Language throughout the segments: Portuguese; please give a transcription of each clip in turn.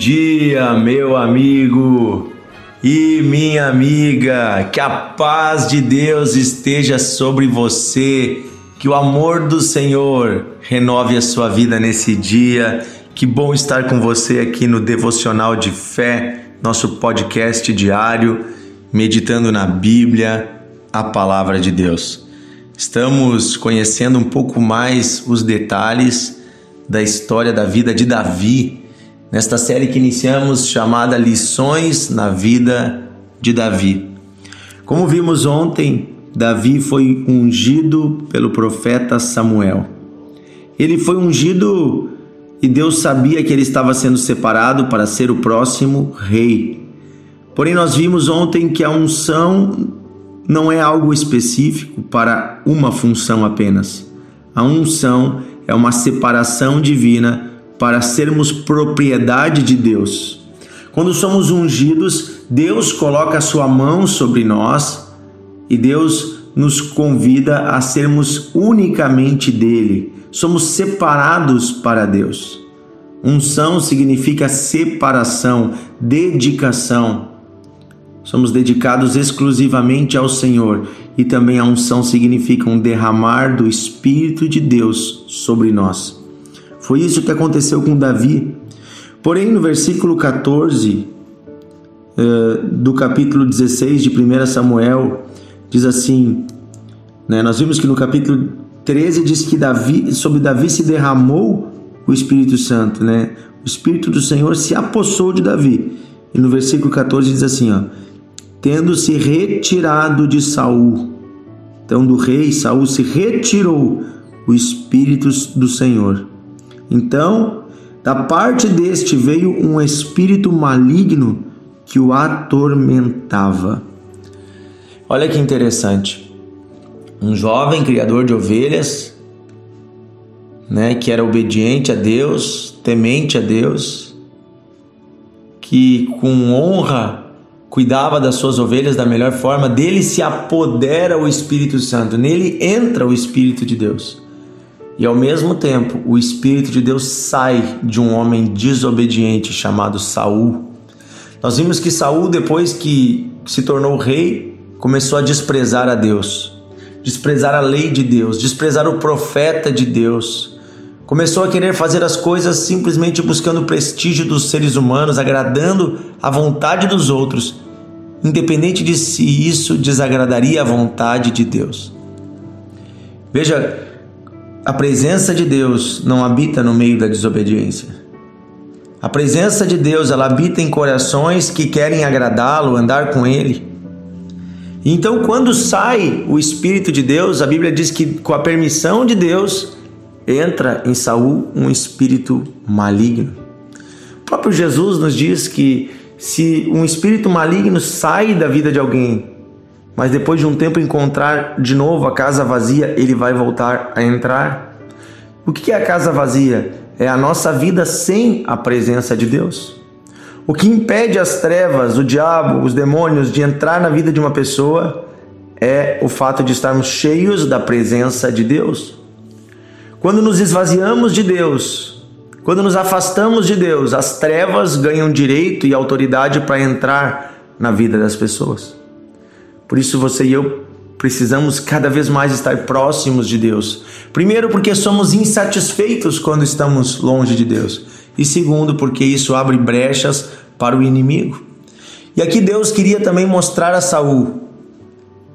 dia, meu amigo e minha amiga. Que a paz de Deus esteja sobre você. Que o amor do Senhor renove a sua vida nesse dia. Que bom estar com você aqui no Devocional de Fé, nosso podcast diário, meditando na Bíblia, a palavra de Deus. Estamos conhecendo um pouco mais os detalhes da história da vida de Davi nesta série que iniciamos chamada Lições na Vida de Davi. Como vimos ontem, Davi foi ungido pelo profeta Samuel. Ele foi ungido e Deus sabia que ele estava sendo separado para ser o próximo rei. Porém, nós vimos ontem que a unção não é algo específico para uma função apenas. A unção é uma separação divina para sermos propriedade de Deus. Quando somos ungidos, Deus coloca a sua mão sobre nós e Deus nos convida a sermos unicamente dele. Somos separados para Deus. Unção significa separação, dedicação. Somos dedicados exclusivamente ao Senhor e também a unção significa um derramar do Espírito de Deus sobre nós. Foi isso que aconteceu com Davi. Porém, no versículo 14 uh, do capítulo 16 de 1 Samuel, diz assim: né, nós vimos que no capítulo 13 diz que Davi, sobre Davi se derramou o Espírito Santo, né? O Espírito do Senhor se apossou de Davi. E no versículo 14 diz assim, tendo se retirado de Saul. Então do rei Saul se retirou o espírito do Senhor. Então, da parte deste veio um espírito maligno que o atormentava. Olha que interessante. Um jovem criador de ovelhas, né, que era obediente a Deus, temente a Deus, que com honra cuidava das suas ovelhas da melhor forma, dele se apodera o Espírito Santo, nele entra o Espírito de Deus. E ao mesmo tempo, o espírito de Deus sai de um homem desobediente chamado Saul. Nós vimos que Saul, depois que se tornou rei, começou a desprezar a Deus, desprezar a lei de Deus, desprezar o profeta de Deus. Começou a querer fazer as coisas simplesmente buscando o prestígio dos seres humanos, agradando a vontade dos outros, independente de se isso desagradaria a vontade de Deus. Veja, a presença de Deus não habita no meio da desobediência. A presença de Deus, ela habita em corações que querem agradá-lo, andar com ele. Então, quando sai o espírito de Deus, a Bíblia diz que com a permissão de Deus entra em Saul um espírito maligno. O próprio Jesus nos diz que se um espírito maligno sai da vida de alguém, mas depois de um tempo encontrar de novo a casa vazia, ele vai voltar a entrar. O que é a casa vazia? É a nossa vida sem a presença de Deus. O que impede as trevas, o diabo, os demônios de entrar na vida de uma pessoa é o fato de estarmos cheios da presença de Deus. Quando nos esvaziamos de Deus, quando nos afastamos de Deus, as trevas ganham direito e autoridade para entrar na vida das pessoas. Por isso você e eu precisamos cada vez mais estar próximos de Deus. Primeiro, porque somos insatisfeitos quando estamos longe de Deus. E segundo, porque isso abre brechas para o inimigo. E aqui Deus queria também mostrar a Saul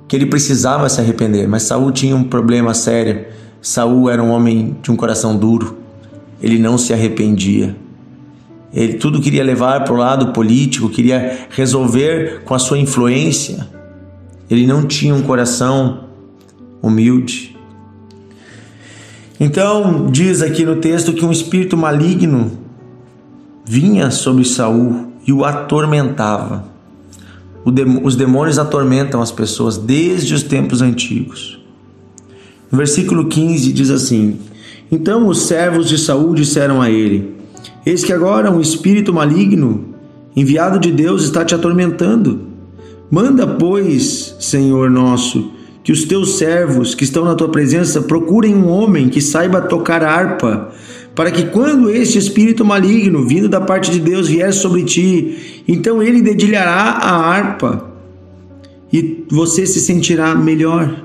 que ele precisava se arrepender, mas Saul tinha um problema sério. Saul era um homem de um coração duro. Ele não se arrependia. Ele tudo queria levar para o lado político, queria resolver com a sua influência. Ele não tinha um coração humilde. Então, diz aqui no texto que um espírito maligno vinha sobre Saul e o atormentava. Os demônios atormentam as pessoas desde os tempos antigos. No versículo 15 diz assim: Então os servos de Saul disseram a ele: Eis que agora um espírito maligno, enviado de Deus, está te atormentando. Manda, pois, Senhor nosso, que os teus servos que estão na tua presença procurem um homem que saiba tocar harpa para que quando este espírito maligno vindo da parte de Deus vier sobre ti, então ele dedilhará a harpa e você se sentirá melhor.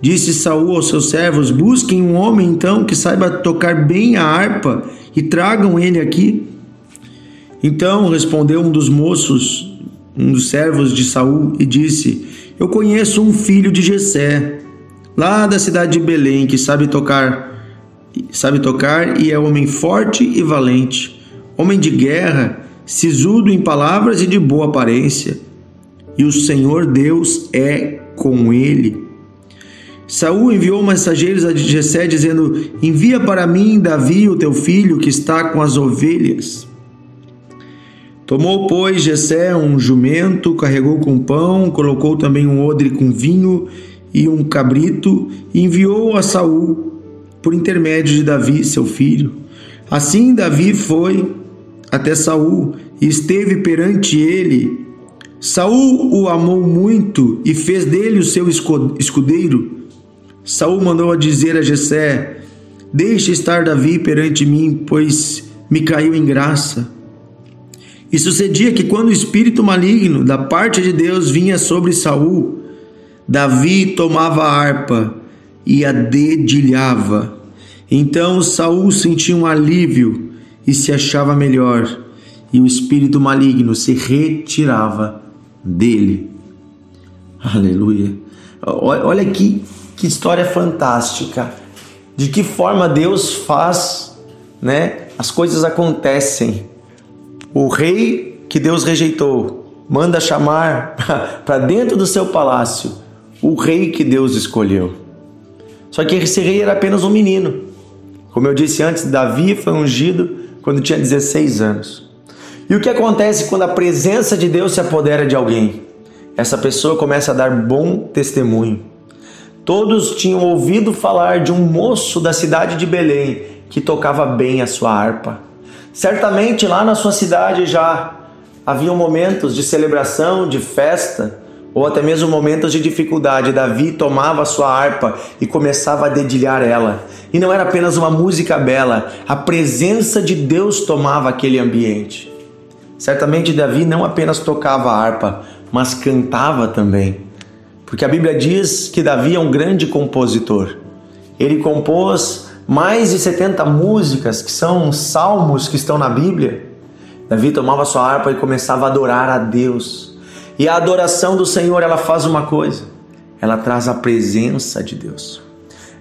Disse Saul aos seus servos: Busquem um homem então que saiba tocar bem a harpa e tragam ele aqui. Então respondeu um dos moços, um dos servos de Saul, e disse: Eu conheço um filho de Jessé, lá da cidade de Belém, que sabe tocar, sabe tocar e é homem forte e valente, homem de guerra, sisudo em palavras e de boa aparência. E o Senhor Deus é com ele Saul enviou mensageiros a Jessé dizendo: Envia para mim Davi, o teu filho, que está com as ovelhas. Tomou, pois, Jessé um jumento, carregou com pão, colocou também um odre com vinho e um cabrito, e enviou a Saul por intermédio de Davi, seu filho. Assim Davi foi até Saul e esteve perante ele. Saul o amou muito e fez dele o seu escudeiro. Saul mandou a dizer a Jessé: Deixe estar Davi perante mim, pois me caiu em graça. E sucedia que quando o espírito maligno da parte de Deus vinha sobre Saul, Davi tomava a harpa e a dedilhava. Então Saul sentia um alívio e se achava melhor, e o espírito maligno se retirava dele. Aleluia. Olha aqui que história fantástica! De que forma Deus faz, né? As coisas acontecem. O rei que Deus rejeitou manda chamar para dentro do seu palácio o rei que Deus escolheu. Só que esse rei era apenas um menino. Como eu disse antes, Davi foi ungido quando tinha 16 anos. E o que acontece quando a presença de Deus se apodera de alguém? Essa pessoa começa a dar bom testemunho. Todos tinham ouvido falar de um moço da cidade de Belém que tocava bem a sua harpa. Certamente lá na sua cidade já haviam momentos de celebração, de festa, ou até mesmo momentos de dificuldade. Davi tomava sua harpa e começava a dedilhar ela. E não era apenas uma música bela, a presença de Deus tomava aquele ambiente. Certamente Davi não apenas tocava a harpa, mas cantava também. Porque a Bíblia diz que Davi é um grande compositor. Ele compôs mais de 70 músicas, que são salmos que estão na Bíblia. Davi tomava sua harpa e começava a adorar a Deus. E a adoração do Senhor, ela faz uma coisa. Ela traz a presença de Deus.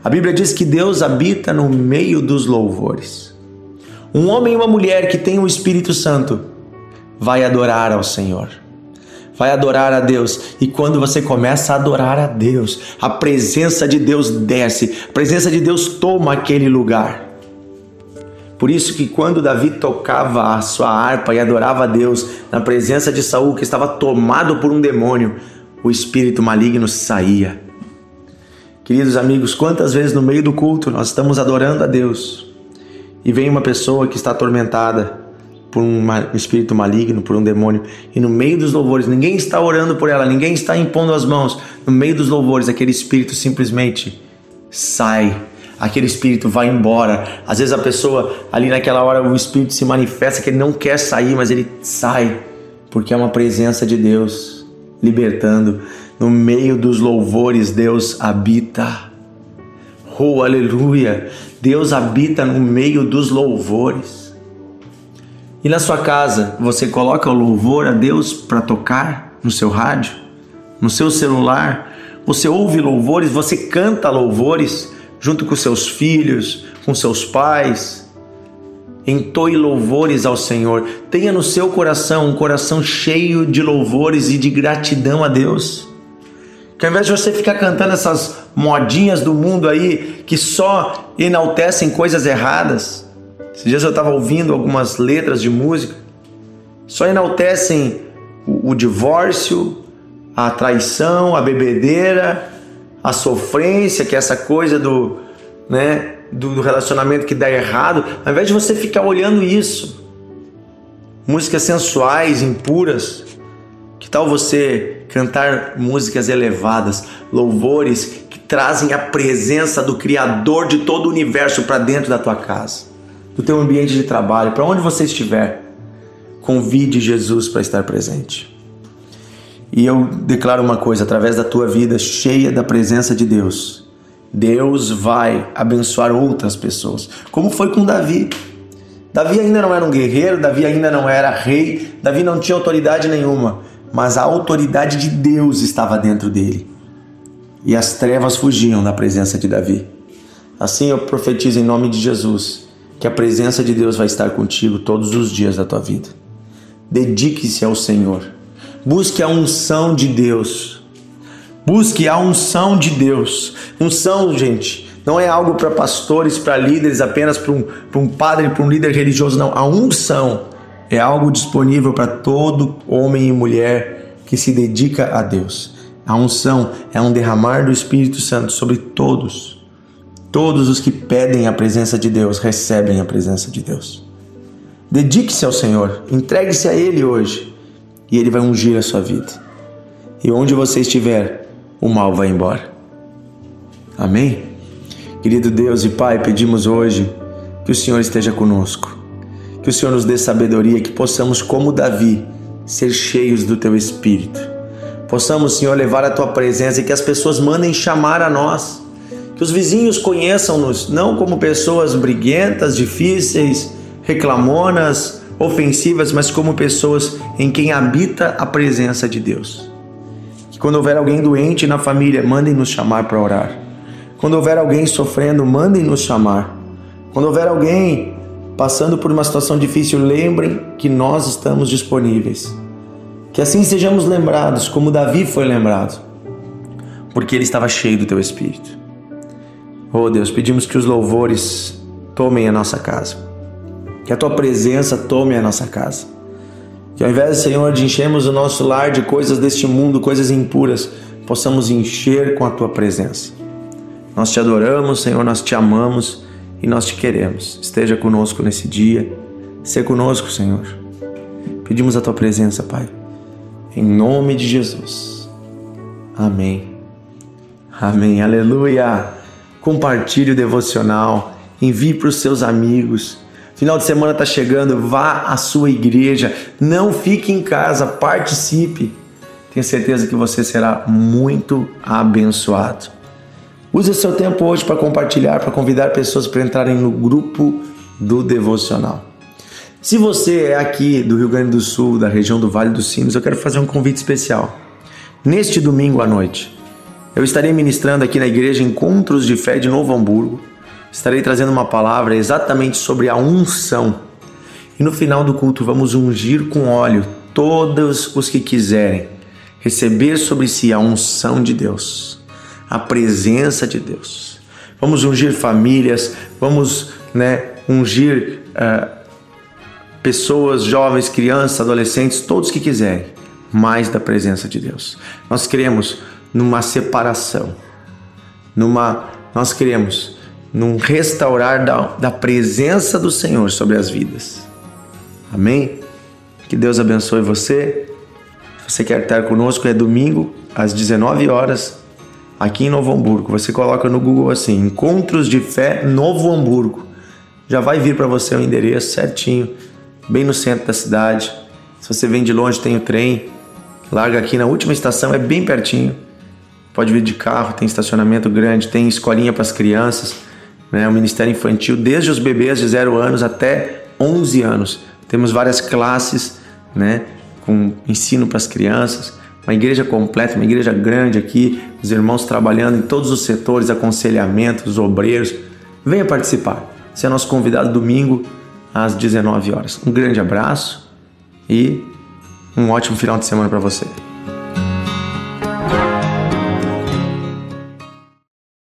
A Bíblia diz que Deus habita no meio dos louvores. Um homem e uma mulher que tem o Espírito Santo vai adorar ao Senhor vai adorar a Deus. E quando você começa a adorar a Deus, a presença de Deus desce, a presença de Deus toma aquele lugar. Por isso que quando Davi tocava a sua harpa e adorava a Deus na presença de Saul, que estava tomado por um demônio, o espírito maligno saía. Queridos amigos, quantas vezes no meio do culto nós estamos adorando a Deus e vem uma pessoa que está atormentada, por um espírito maligno, por um demônio, e no meio dos louvores, ninguém está orando por ela, ninguém está impondo as mãos, no meio dos louvores, aquele espírito simplesmente sai, aquele espírito vai embora. Às vezes a pessoa, ali naquela hora, o espírito se manifesta que ele não quer sair, mas ele sai, porque é uma presença de Deus libertando. No meio dos louvores, Deus habita. Oh, aleluia! Deus habita no meio dos louvores. E na sua casa, você coloca o louvor a Deus para tocar no seu rádio, no seu celular? Você ouve louvores, você canta louvores junto com seus filhos, com seus pais? Entoe louvores ao Senhor. Tenha no seu coração um coração cheio de louvores e de gratidão a Deus. Que ao invés de você ficar cantando essas modinhas do mundo aí que só enaltecem coisas erradas, esses dias eu estava ouvindo algumas letras de música, só enaltecem o, o divórcio, a traição, a bebedeira, a sofrência, que é essa coisa do, né, do relacionamento que dá errado, ao invés de você ficar olhando isso, músicas sensuais, impuras, que tal você cantar músicas elevadas, louvores que trazem a presença do Criador de todo o universo para dentro da tua casa? No teu ambiente de trabalho, para onde você estiver, convide Jesus para estar presente. E eu declaro uma coisa, através da tua vida cheia da presença de Deus, Deus vai abençoar outras pessoas, como foi com Davi. Davi ainda não era um guerreiro, Davi ainda não era rei, Davi não tinha autoridade nenhuma, mas a autoridade de Deus estava dentro dele. E as trevas fugiam da presença de Davi. Assim eu profetizo em nome de Jesus que a presença de Deus vai estar contigo todos os dias da tua vida. Dedique-se ao Senhor. Busque a unção de Deus. Busque a unção de Deus. Unção, gente, não é algo para pastores, para líderes, apenas para um, um padre, para um líder religioso, não. A unção é algo disponível para todo homem e mulher que se dedica a Deus. A unção é um derramar do Espírito Santo sobre todos. Todos os que pedem a presença de Deus recebem a presença de Deus. Dedique-se ao Senhor, entregue-se a Ele hoje e Ele vai ungir a sua vida. E onde você estiver, o mal vai embora. Amém? Querido Deus e Pai, pedimos hoje que o Senhor esteja conosco, que o Senhor nos dê sabedoria, que possamos, como Davi, ser cheios do Teu Espírito. Possamos, Senhor, levar a Tua presença e que as pessoas mandem chamar a nós, que os vizinhos conheçam-nos não como pessoas briguentas, difíceis, reclamonas, ofensivas, mas como pessoas em quem habita a presença de Deus. Que quando houver alguém doente na família, mandem nos chamar para orar. Quando houver alguém sofrendo, mandem nos chamar. Quando houver alguém passando por uma situação difícil, lembrem que nós estamos disponíveis. Que assim sejamos lembrados, como Davi foi lembrado, porque ele estava cheio do teu espírito. Oh Deus, pedimos que os louvores tomem a nossa casa que a tua presença tome a nossa casa. Que ao invés, Senhor, de enchermos o nosso lar de coisas deste mundo, coisas impuras, possamos encher com a tua presença. Nós te adoramos, Senhor, nós te amamos e nós te queremos. Esteja conosco nesse dia. Seja conosco, Senhor. Pedimos a tua presença, Pai. Em nome de Jesus. Amém. Amém. Aleluia. Compartilhe o devocional. Envie para os seus amigos. Final de semana está chegando, vá à sua igreja, não fique em casa, participe. Tenho certeza que você será muito abençoado. Use seu tempo hoje para compartilhar, para convidar pessoas para entrarem no grupo do devocional. Se você é aqui do Rio Grande do Sul, da região do Vale dos Sinos, eu quero fazer um convite especial. Neste domingo à noite, eu estarei ministrando aqui na igreja Encontros de Fé de Novo Hamburgo estarei trazendo uma palavra exatamente sobre a unção. E no final do culto vamos ungir com óleo todos os que quiserem receber sobre si a unção de Deus, a presença de Deus. Vamos ungir famílias, vamos né, ungir uh, pessoas, jovens, crianças, adolescentes, todos que quiserem mais da presença de Deus. Nós queremos numa separação, numa nós queremos num restaurar da, da presença do Senhor sobre as vidas. Amém? Que Deus abençoe você. Se você quer estar conosco, é domingo às 19 horas aqui em Novo Hamburgo. Você coloca no Google assim: Encontros de Fé Novo Hamburgo. Já vai vir para você o endereço certinho, bem no centro da cidade. Se você vem de longe, tem o trem. Larga aqui na última estação, é bem pertinho. Pode vir de carro, tem estacionamento grande, tem escolinha para as crianças né, o Ministério Infantil, desde os bebês de 0 anos até 11 anos. Temos várias classes né, com ensino para as crianças, uma igreja completa, uma igreja grande aqui, os irmãos trabalhando em todos os setores, aconselhamento, os obreiros. Venha participar. Você é nosso convidado domingo às 19 horas. Um grande abraço e um ótimo final de semana para você.